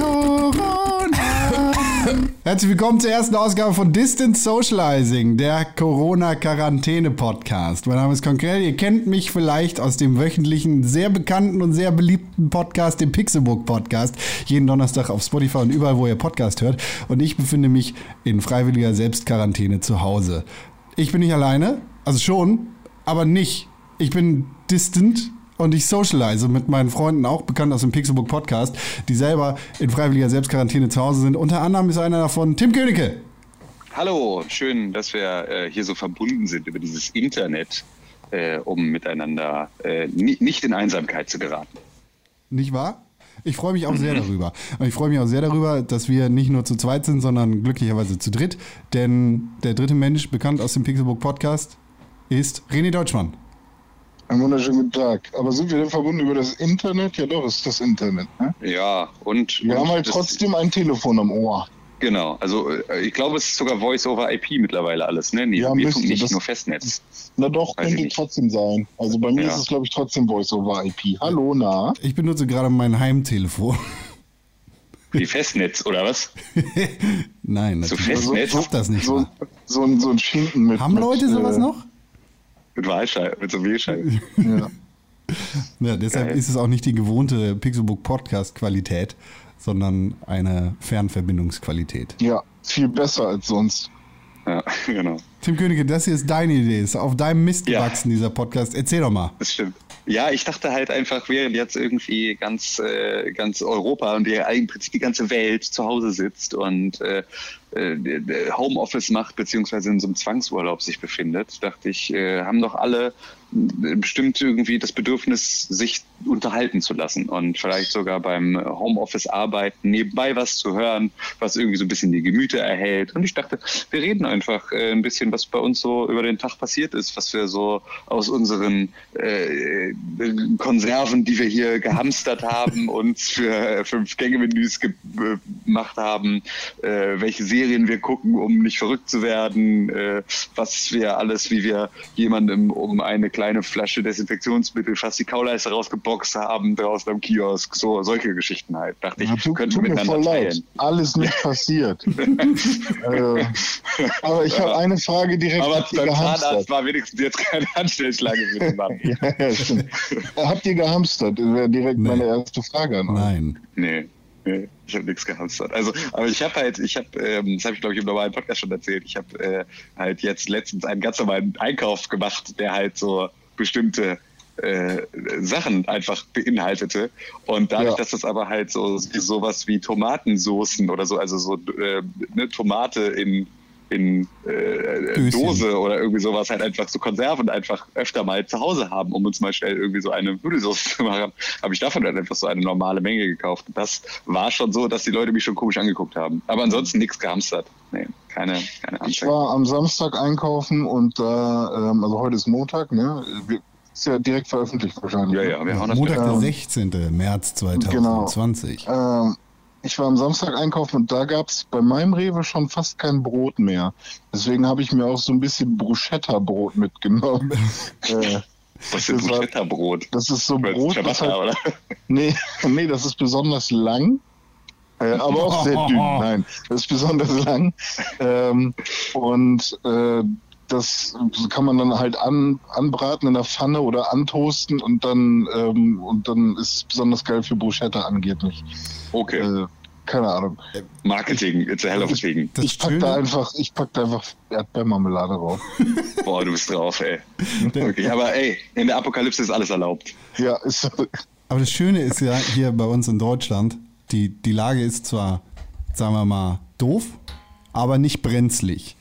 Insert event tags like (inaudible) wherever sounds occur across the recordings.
Corona. (laughs) Herzlich willkommen zur ersten Ausgabe von Distance Socializing, der Corona-Quarantäne-Podcast. Mein Name ist Konkrell. Ihr kennt mich vielleicht aus dem wöchentlichen, sehr bekannten und sehr beliebten Podcast, dem Pixelbook-Podcast. Jeden Donnerstag auf Spotify und überall, wo ihr Podcast hört. Und ich befinde mich in freiwilliger Selbstquarantäne zu Hause. Ich bin nicht alleine, also schon, aber nicht. Ich bin distant und ich socialize mit meinen Freunden, auch bekannt aus dem Pixelbook Podcast, die selber in freiwilliger Selbstquarantäne zu Hause sind. Unter anderem ist einer davon Tim Königke. Hallo, schön, dass wir äh, hier so verbunden sind über dieses Internet, äh, um miteinander äh, nicht in Einsamkeit zu geraten. Nicht wahr? Ich freue mich auch sehr darüber. Und ich freue mich auch sehr darüber, dass wir nicht nur zu zweit sind, sondern glücklicherweise zu dritt. Denn der dritte Mensch, bekannt aus dem Pixelbook Podcast, ist René Deutschmann. Einen wunderschönen guten Tag. Aber sind wir denn verbunden über das Internet? Ja, doch, ist das Internet. Ne? Ja, und. Wir und haben halt trotzdem ein Telefon am Ohr. Genau, also äh, ich glaube, es ist sogar Voice-over-IP mittlerweile alles, ne? Nee, ja, wir müsste, nicht das, nur Festnetz. Na doch, Weiß könnte trotzdem sein. Also bei mir Ja. ist es, glaube ich, trotzdem Voice-over-IP. Hallo, na? Ich benutze gerade mein Heimtelefon. Wie Festnetz, oder was? (laughs) Nein, So natürlich. Festnetz? Ich schaff das nicht So, mal. so, ein- so ein Schinken mit. Haben mit, Leute sowas äh, noch? Mit Wahlscheibe, mit so Wählscheibe. Ja. (laughs) Ja, deshalb Geil. ist es auch nicht die gewohnte Pixelbook Podcast Qualität, sondern eine Fernverbindungsqualität. ja, viel besser als sonst. Ja, (laughs) genau. Tim Königke, das hier ist deine Idee, ist auf deinem Mist Ja. gewachsen, dieser Podcast. Erzähl doch mal. Das stimmt. Ja, ich dachte halt einfach, während jetzt irgendwie ganz, äh, ganz Europa und die, im Prinzip die ganze Welt zu Hause sitzt und äh, äh, Homeoffice macht, beziehungsweise in so einem Zwangsurlaub sich befindet, dachte ich, äh, haben doch alle äh, bestimmt irgendwie das Bedürfnis, sich unterhalten zu lassen und vielleicht sogar beim Homeoffice arbeiten, nebenbei was zu hören, was irgendwie so ein bisschen die Gemüter erhält. Und ich dachte, wir reden einfach äh, ein bisschen, was bei uns so über den Tag passiert ist, was wir so aus unseren äh, Konserven, die wir hier gehamstert haben, uns für fünf Gänge-Menüs ge gemacht haben, äh, welche Serien wir gucken, um nicht verrückt zu werden, äh, was wir alles, wie wir jemandem um eine kleine Flasche Desinfektionsmittel fast die Kauleiste rausgeboxt haben, draußen am Kiosk, so solche Geschichten halt. Dachte ich, Ja, tut, könnten tut wir mir voll miteinander leid. teilen. Alles nicht (laughs) passiert. äh, aber ich habe eine Frage direkt Aber beim Zahnarzt war wenigstens jetzt keine Anstellschlange für den Mann. (laughs) Ja, ja, stimmt. habt ihr gehamstert? Das wäre direkt Nee. meine erste Frage an euch. Nein. Nee, nee, ich habe nichts gehamstert. Also, aber ich habe halt, ich habe, ähm, das habe ich glaube ich im normalen Podcast schon erzählt, ich habe äh, halt jetzt letztens einen ganz normalen Einkauf gemacht, der halt so bestimmte äh, Sachen einfach beinhaltete. Und dadurch, Ja. dass das aber halt so sowas wie Tomatensoßen oder so, also so äh, eine Tomate in in äh, Döschen. Dose oder irgendwie sowas halt einfach so Konserven einfach öfter mal zu Hause haben, um uns mal schnell irgendwie so eine Nudelsauce (laughs) zu machen, habe ich davon dann einfach so eine normale Menge gekauft. Und das war schon so, dass die Leute mich schon komisch angeguckt haben. Aber ansonsten nichts gehamstert. Nee, keine, keine Ich Anzeige. war am Samstag einkaufen und da, ähm, also heute ist Montag, ne? Wir- Ist ja direkt veröffentlicht wahrscheinlich. Ja, ne? ja, wir hauen das Montag, der Ähm, 16. März 2020. Ähm, ich war am Samstag einkaufen und da gab es bei meinem Rewe schon fast kein Brot mehr. Deswegen habe ich mir auch so ein bisschen Bruschetta-Brot mitgenommen. (laughs) äh, Was ist das Bruschetta-Brot? das ist so Brot, das Ciabatta, halt, oder? nee, (laughs) nee, das ist besonders lang. Äh, aber auch sehr dünn. (laughs) Nein, das ist besonders lang. Ähm, und äh, das kann man dann halt an, anbraten in der Pfanne oder antoasten und dann, ähm, und dann ist es besonders geil für Bruschetta angeblich. Okay, Äh, keine Ahnung. Marketing, it's a hell of a thing. Das ich pack da einfach, ich pack da einfach Erdbeermarmelade drauf. (laughs) Boah, du bist drauf, ey. Wirklich. Aber ey, in der Apokalypse ist alles erlaubt. Ja, ist aber das Schöne ist ja hier bei uns in Deutschland, die, die Lage ist zwar, sagen wir mal, doof, aber nicht brenzlig.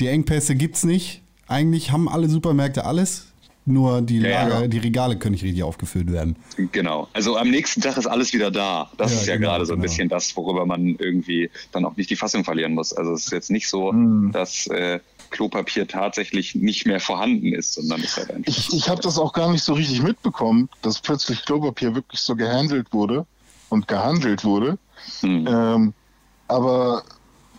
Die Engpässe gibt's nicht. Eigentlich haben alle Supermärkte alles, nur die, Ja, ja. Lager, die Regale können nicht richtig aufgefüllt werden. Genau. Also am nächsten Tag ist alles wieder da. Das Ja, ist ja genau, gerade so ein genau. bisschen das, worüber man irgendwie dann auch nicht die Fassung verlieren muss. Also es ist jetzt nicht so, Mhm. dass äh, Klopapier tatsächlich nicht mehr vorhanden ist, sondern es ist halt einfach. Ich, ich habe das auch gar nicht so richtig mitbekommen, dass plötzlich Klopapier wirklich so gehandelt wurde und gehandelt wurde. Hm. Ähm, aber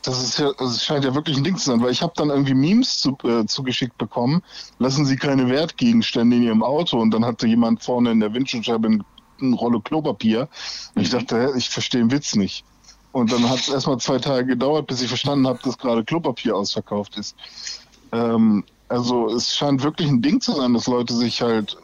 das ist ja, also es scheint ja wirklich ein Ding zu sein, weil ich habe dann irgendwie Memes zu, äh, zugeschickt bekommen. Lassen Sie keine Wertgegenstände in Ihrem Auto und dann hatte jemand vorne in der Windschutzscheibe ein, eine Rolle Klopapier. Und ich dachte, hä, ich verstehe den Witz nicht. Und dann hat es erstmal zwei Tage gedauert, bis ich verstanden habe, dass gerade Klopapier ausverkauft ist. Ähm, also es scheint wirklich ein Ding zu sein, dass Leute sich halt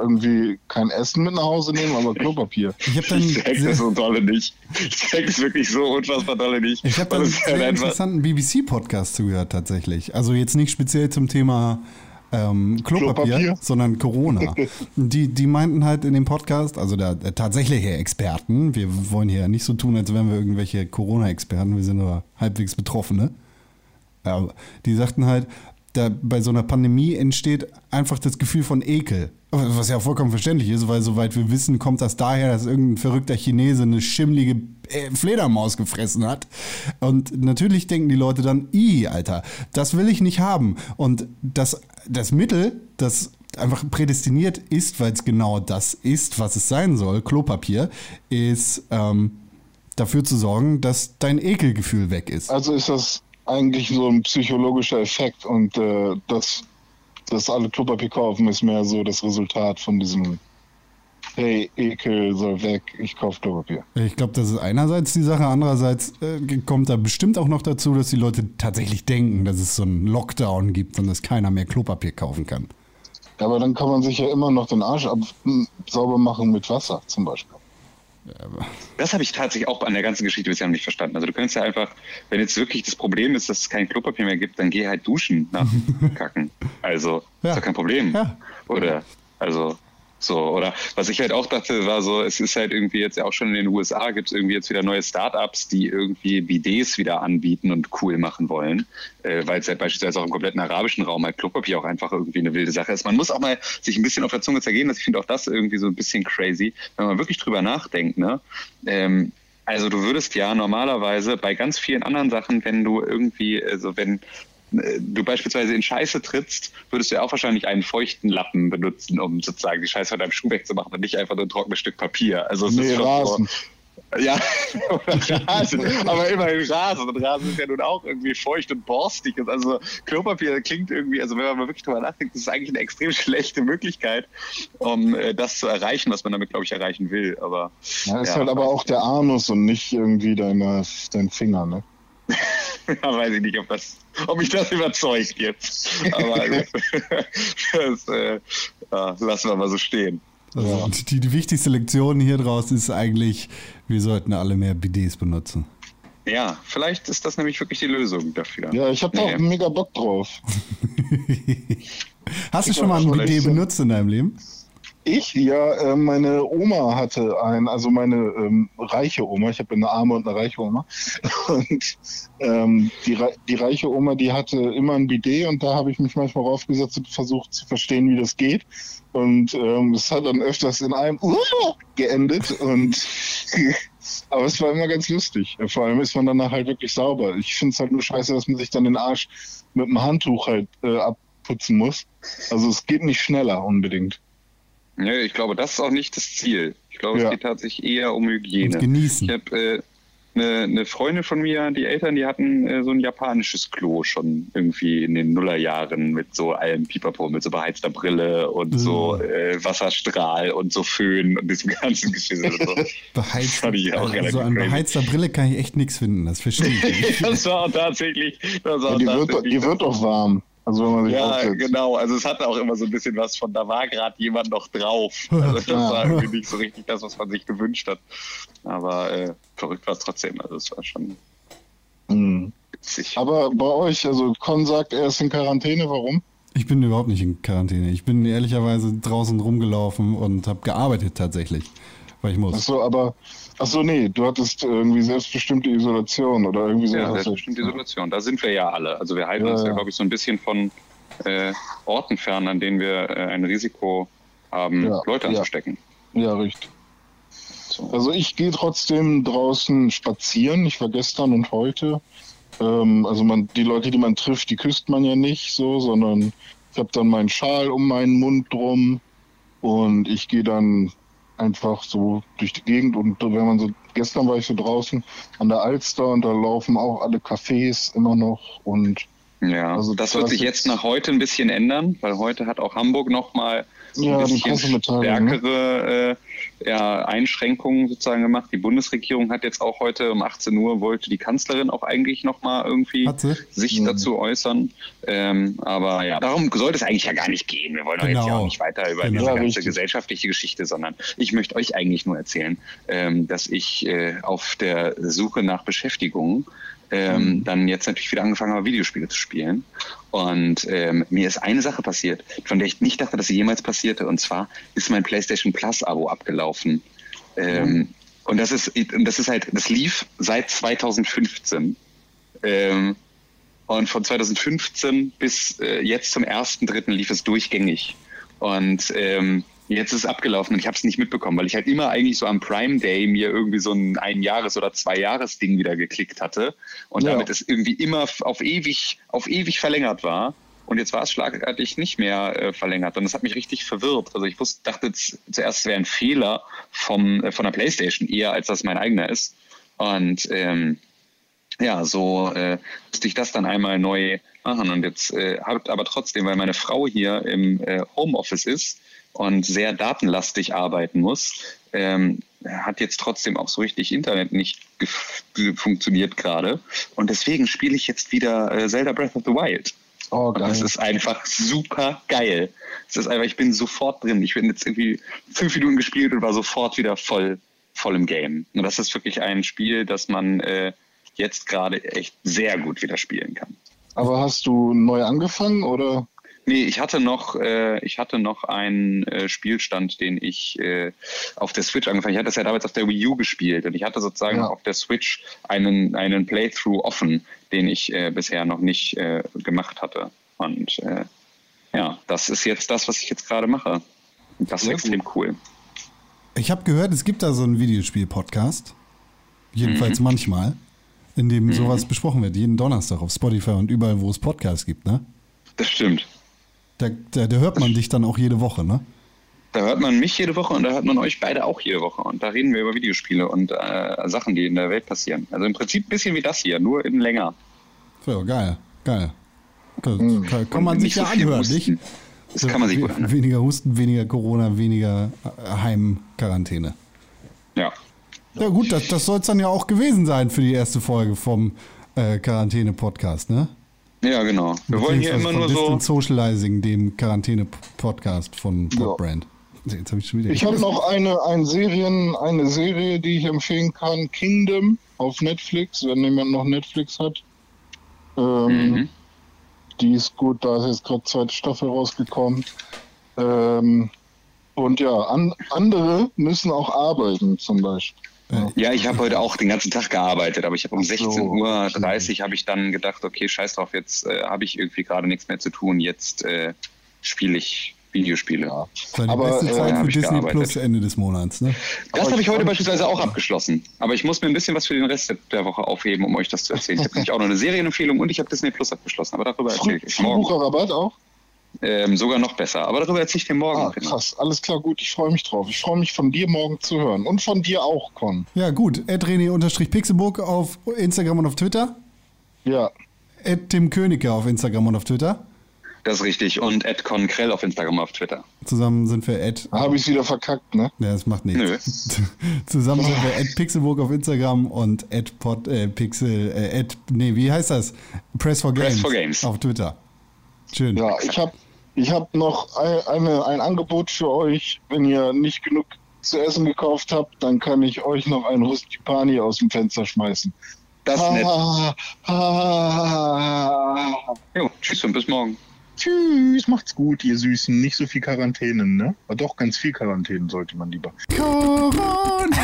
irgendwie kein Essen mit nach Hause nehmen, aber Klopapier. Ich habe dann ich check das so dolle nicht. Ich check es wirklich so unfassbar dolle nicht. Ich habe dann einen halt sehr interessanten BBC-Podcast zugehört tatsächlich. Also jetzt nicht speziell zum Thema ähm, Klopapier, Klopapier, sondern Corona. (laughs) die, die meinten halt in dem Podcast, also der, der tatsächliche Experten, wir wollen hier nicht so tun, als wären wir irgendwelche Corona-Experten, wir sind nur halbwegs Betroffene. Aber die sagten halt, da bei so einer Pandemie entsteht einfach das Gefühl von Ekel. Was ja vollkommen verständlich ist, weil soweit wir wissen, kommt das daher, dass irgendein verrückter Chinese eine schimmlige äh, Fledermaus gefressen hat. Und natürlich denken die Leute dann, i, Alter, das will ich nicht haben. Und das, das Mittel, das einfach prädestiniert ist, weil es genau das ist, was es sein soll, Klopapier, ist ähm, dafür zu sorgen, dass dein Ekelgefühl weg ist. Also ist das eigentlich so ein psychologischer Effekt und äh, das, dass alle Klopapier kaufen, ist mehr so das Resultat von diesem hey, Ekel soll weg, ich kaufe Klopapier. Ich glaube, das ist einerseits die Sache, andererseits äh, kommt da bestimmt auch noch dazu, dass die Leute tatsächlich denken, dass es so einen Lockdown gibt und dass keiner mehr Klopapier kaufen kann. Ja, aber dann kann man sich ja immer noch den Arsch ab sauber machen mit Wasser zum Beispiel. Das habe ich tatsächlich auch an der ganzen Geschichte bisher noch nicht verstanden. Also du könntest ja einfach, wenn jetzt wirklich das Problem ist, dass es kein Klopapier mehr gibt, dann geh halt duschen nach (laughs) Kacken. Also, ja. ist doch kein Problem. Ja. Oder, also, so, oder was ich halt auch dachte, war so, es ist halt irgendwie jetzt auch schon in den USA gibt es irgendwie jetzt wieder neue Startups, die irgendwie Bidets wieder anbieten und cool machen wollen, äh, weil es halt beispielsweise auch im kompletten arabischen Raum halt Klopapier auch einfach irgendwie eine wilde Sache ist. Man muss auch mal sich ein bisschen auf der Zunge zergehen, dass ich finde auch das irgendwie so ein bisschen crazy, wenn man wirklich drüber nachdenkt, ne? Ähm, also du würdest ja normalerweise bei ganz vielen anderen Sachen, wenn du irgendwie, also wenn du beispielsweise in Scheiße trittst, würdest du ja auch wahrscheinlich einen feuchten Lappen benutzen, um sozusagen die Scheiße von deinem Schuh wegzumachen und nicht einfach nur ein trockenes Stück Papier. Also es nee, ist schon Rasen. So, ja, (laughs) Rasen, aber immerhin Rasen. Und Rasen ist ja nun auch irgendwie feucht und borstig. Also Klopapier klingt irgendwie, also wenn man mal wirklich drüber nachdenkt, das ist eigentlich eine extrem (laughs) schlechte Möglichkeit, um äh, das zu erreichen, was man damit, glaube ich, erreichen will. Aber ja, ist ja, halt aber auch der Anus und nicht irgendwie deine, dein Finger, ne? (laughs) ja, weiß ich nicht, ob, das, ob mich das überzeugt jetzt. Aber (laughs) (laughs) das äh, ja, lassen wir mal so stehen. Also die, die, wichtigste Lektion hier draus ist eigentlich, wir sollten alle mehr BDs benutzen. Ja, vielleicht ist das nämlich wirklich die Lösung dafür. Ja, ich habe nee. auch mega Bock drauf. Hast du schon mal ein BD benutzt in deinem Leben? Ich? Ja, äh, meine Oma hatte ein, also meine ähm, reiche Oma, ich habe eine arme und eine reiche Oma. (laughs) Und ähm, die, die reiche Oma, die hatte immer ein Bidet und da habe ich mich manchmal raufgesetzt und versucht zu verstehen, wie das geht. Und ähm, es hat dann öfters in einem uh, (laughs) geendet und (laughs) aber es war immer ganz lustig. Vor allem ist man danach halt wirklich sauber. Ich finde es halt nur scheiße, dass man sich dann den Arsch mit dem Handtuch halt äh, abputzen muss. Also es geht nicht schneller unbedingt. Nee, ich glaube, das ist auch nicht das Ziel. Ich glaube, ja. es geht tatsächlich eher um Hygiene. Und genießen. Ich habe äh, eine, eine Freundin von mir, die Eltern, die hatten äh, so ein japanisches Klo schon irgendwie in den Nullerjahren mit so allem Pipapo, mit so beheizter Brille und mhm. so äh, Wasserstrahl und so Föhn und diesem (laughs) ganzen Geschiss. So. (laughs) Beheizter, also an beheizter Brille kann ich echt nichts finden, das verstehe ich (laughs) nicht. das war auch tatsächlich. Das war die, tatsächlich wird, die wird doch warm. Also wenn man sich ja, aufsetzt. genau. Also es hatte auch immer so ein bisschen was von, da war gerade jemand noch drauf. (laughs) Also das war irgendwie nicht so richtig das, was man sich gewünscht hat. Aber äh, verrückt war es trotzdem. Also es war schon mhm. witzig. Aber bei euch, also Con sagt, er ist in Quarantäne. Warum? Ich bin überhaupt nicht in Quarantäne. Ich bin ehrlicherweise draußen rumgelaufen und habe gearbeitet tatsächlich, weil ich muss. Ach so, aber Ach so, nee, du hattest irgendwie selbstbestimmte Isolation oder irgendwie so. Ja, selbstbestimmte Isolation. Da sind wir ja alle. Also wir halten ja, uns ja, glaube ich, so ein bisschen von äh, Orten fern, an denen wir äh, ein Risiko haben, ja, Leute anzustecken. Ja, richtig. So. Also ich gehe trotzdem draußen spazieren. Ich war gestern und heute. Ähm, also man, die Leute, die man trifft, die küsst man ja nicht so, sondern ich habe dann meinen Schal um meinen Mund drum und ich gehe dann einfach so durch die Gegend und wenn man so, gestern war ich so draußen an der Alster und da laufen auch alle Cafés immer noch und ja, also das wird sich jetzt nach heute ein bisschen ändern, weil heute hat auch Hamburg nochmal Ja, ein bisschen ne? stärkere äh, ja, Einschränkungen sozusagen gemacht. Die Bundesregierung hat jetzt auch heute um 18 Uhr wollte die Kanzlerin auch eigentlich nochmal irgendwie sich Mhm. dazu äußern. Ähm, aber ja, darum sollte es eigentlich ja gar nicht gehen. Wir wollen doch jetzt ja Genau. auch nicht weiter über Genau. diese ganze richtig. gesellschaftliche Geschichte, sondern ich möchte euch eigentlich nur erzählen, ähm, dass ich äh, auf der Suche nach Beschäftigung ähm, dann jetzt natürlich wieder angefangen habe, Videospiele zu spielen. Und ähm, mir ist eine Sache passiert, von der ich nicht dachte, dass sie jemals passierte. Und zwar ist mein PlayStation Plus Abo abgelaufen. Ähm, Und das ist, das ist halt, das lief seit 2015. Ähm, und von 2015 bis äh, jetzt zum 1.3. lief es durchgängig. Und ähm, jetzt ist es abgelaufen und ich habe es nicht mitbekommen, weil ich halt immer eigentlich so am Prime Day mir irgendwie so ein Ein-Jahres- oder Zwei-Jahres-Ding wieder geklickt hatte und Ja. damit es irgendwie immer auf ewig, auf ewig verlängert war. Und jetzt war es schlagartig nicht mehr äh, verlängert und das hat mich richtig verwirrt. Also ich wusste, dachte zuerst, es wäre ein Fehler vom, äh, von der PlayStation eher, als dass mein eigener ist. Und ähm, ja, so äh, musste ich das dann einmal neu machen. Und jetzt äh, hat aber trotzdem, weil meine Frau hier im äh, Homeoffice ist und sehr datenlastig arbeiten muss, ähm, hat jetzt trotzdem auch so richtig Internet nicht funktioniert gerade. Und deswegen spiele ich jetzt wieder äh, Zelda Breath of the Wild. Oh, Und das geil. ist einfach super geil. Es ist einfach, ich bin sofort drin. Ich bin jetzt irgendwie fünf Minuten gespielt und war sofort wieder voll, voll im Game. Und das ist wirklich ein Spiel, das man äh, jetzt gerade echt sehr gut wieder spielen kann. Aber hast du neu angefangen oder? Nee, ich hatte noch, äh, ich hatte noch einen äh, Spielstand, den ich äh, auf der Switch angefangen. Ich hatte das ja damals auf der Wii U gespielt und ich hatte sozusagen Ja. auf der Switch einen, einen Playthrough offen, den ich äh, bisher noch nicht äh, gemacht hatte. Und äh, ja, das ist jetzt das, was ich jetzt gerade mache. Und das ist Sehr extrem cool. Ich habe gehört, es gibt da so einen Videospiel-Podcast. Jedenfalls manchmal. In dem sowas besprochen wird. Jeden Donnerstag auf Spotify und überall, wo es Podcasts gibt, ne? Das stimmt. Da, da, da hört man dich dann auch jede Woche, ne? Da hört man mich jede Woche und da hört man euch beide auch jede Woche. Und da reden wir über Videospiele und äh, Sachen, die in der Welt passieren. Also im Prinzip ein bisschen wie das hier, nur in länger. So, geil, geil. Kann, kann, kann man sich ja so anhören, nicht? Das kann man sich gut anhören. Weniger Husten, weniger Corona, weniger äh, Heimquarantäne. Ja. Ja gut, das, das soll es dann ja auch gewesen sein für die erste Folge vom äh, Quarantäne-Podcast, ne? Ja, genau. Wir wollen hier immer nur von so. Distant Socializing, dem Quarantäne-Podcast von Ja. Podbrand. Jetzt habe ich schon wieder. Ich habe noch eine, ein Serien, eine Serie, die ich empfehlen kann. Kingdom auf Netflix, wenn jemand noch Netflix hat. Ähm, Mhm. Die ist gut, da ist jetzt gerade zweite Staffel rausgekommen. Ähm, und ja, an, andere müssen auch arbeiten, zum Beispiel. Ja, ich habe heute auch den ganzen Tag gearbeitet, aber ich habe um Ach so. 16.30 Uhr habe ich dann gedacht, okay, scheiß drauf, jetzt äh, habe ich irgendwie gerade nichts mehr zu tun, jetzt äh, spiele ich Videospiele. Ja. Das aber, beste äh, Zeit hab für Disney gearbeitet. Plus Ende des Monats, ne? Das habe ich heute beispielsweise auch abgeschlossen. Aber ich muss mir ein bisschen was für den Rest der Woche aufheben, um euch das zu erzählen. Ich habe (laughs) nämlich auch noch eine Serienempfehlung und ich habe Disney Plus abgeschlossen. Aber darüber erzähle ich euch morgen. Frühbucherrabatt auch? Ähm, sogar noch besser. Aber darüber erzähle ich dir morgen. Ah, krass. Alles klar, gut. Ich freue mich drauf. Ich freue mich von dir morgen zu hören. Und von dir auch, Con. Ja, gut. René-Pixelburg auf Instagram und auf Twitter. Ja. Ed Tim Königke auf Instagram und auf Twitter. Das ist richtig. Und Ed Conkrell auf Instagram auf Twitter. Zusammen sind wir Ed. Habe ich wieder verkackt, ne? Ja, das macht nichts. Nö. (laughs) Zusammen sind wir Ed Pixelburg auf Instagram und Ed Pod, äh, Pixel, äh, Ed, nee, wie heißt das? Press for Games. Press for Games. Auf Twitter. Schön. Ja, ich habe ich hab noch ein, eine, ein Angebot für euch. Wenn ihr nicht genug zu essen gekauft habt, dann kann ich euch noch ein Rustipani aus dem Fenster schmeißen. Das ist nett. Ah, ah, Jo, tschüss und bis morgen. Tschüss, macht's gut, ihr Süßen. Nicht so viel Quarantänen, ne? Aber doch, ganz viel Quarantänen sollte man lieber. Corona!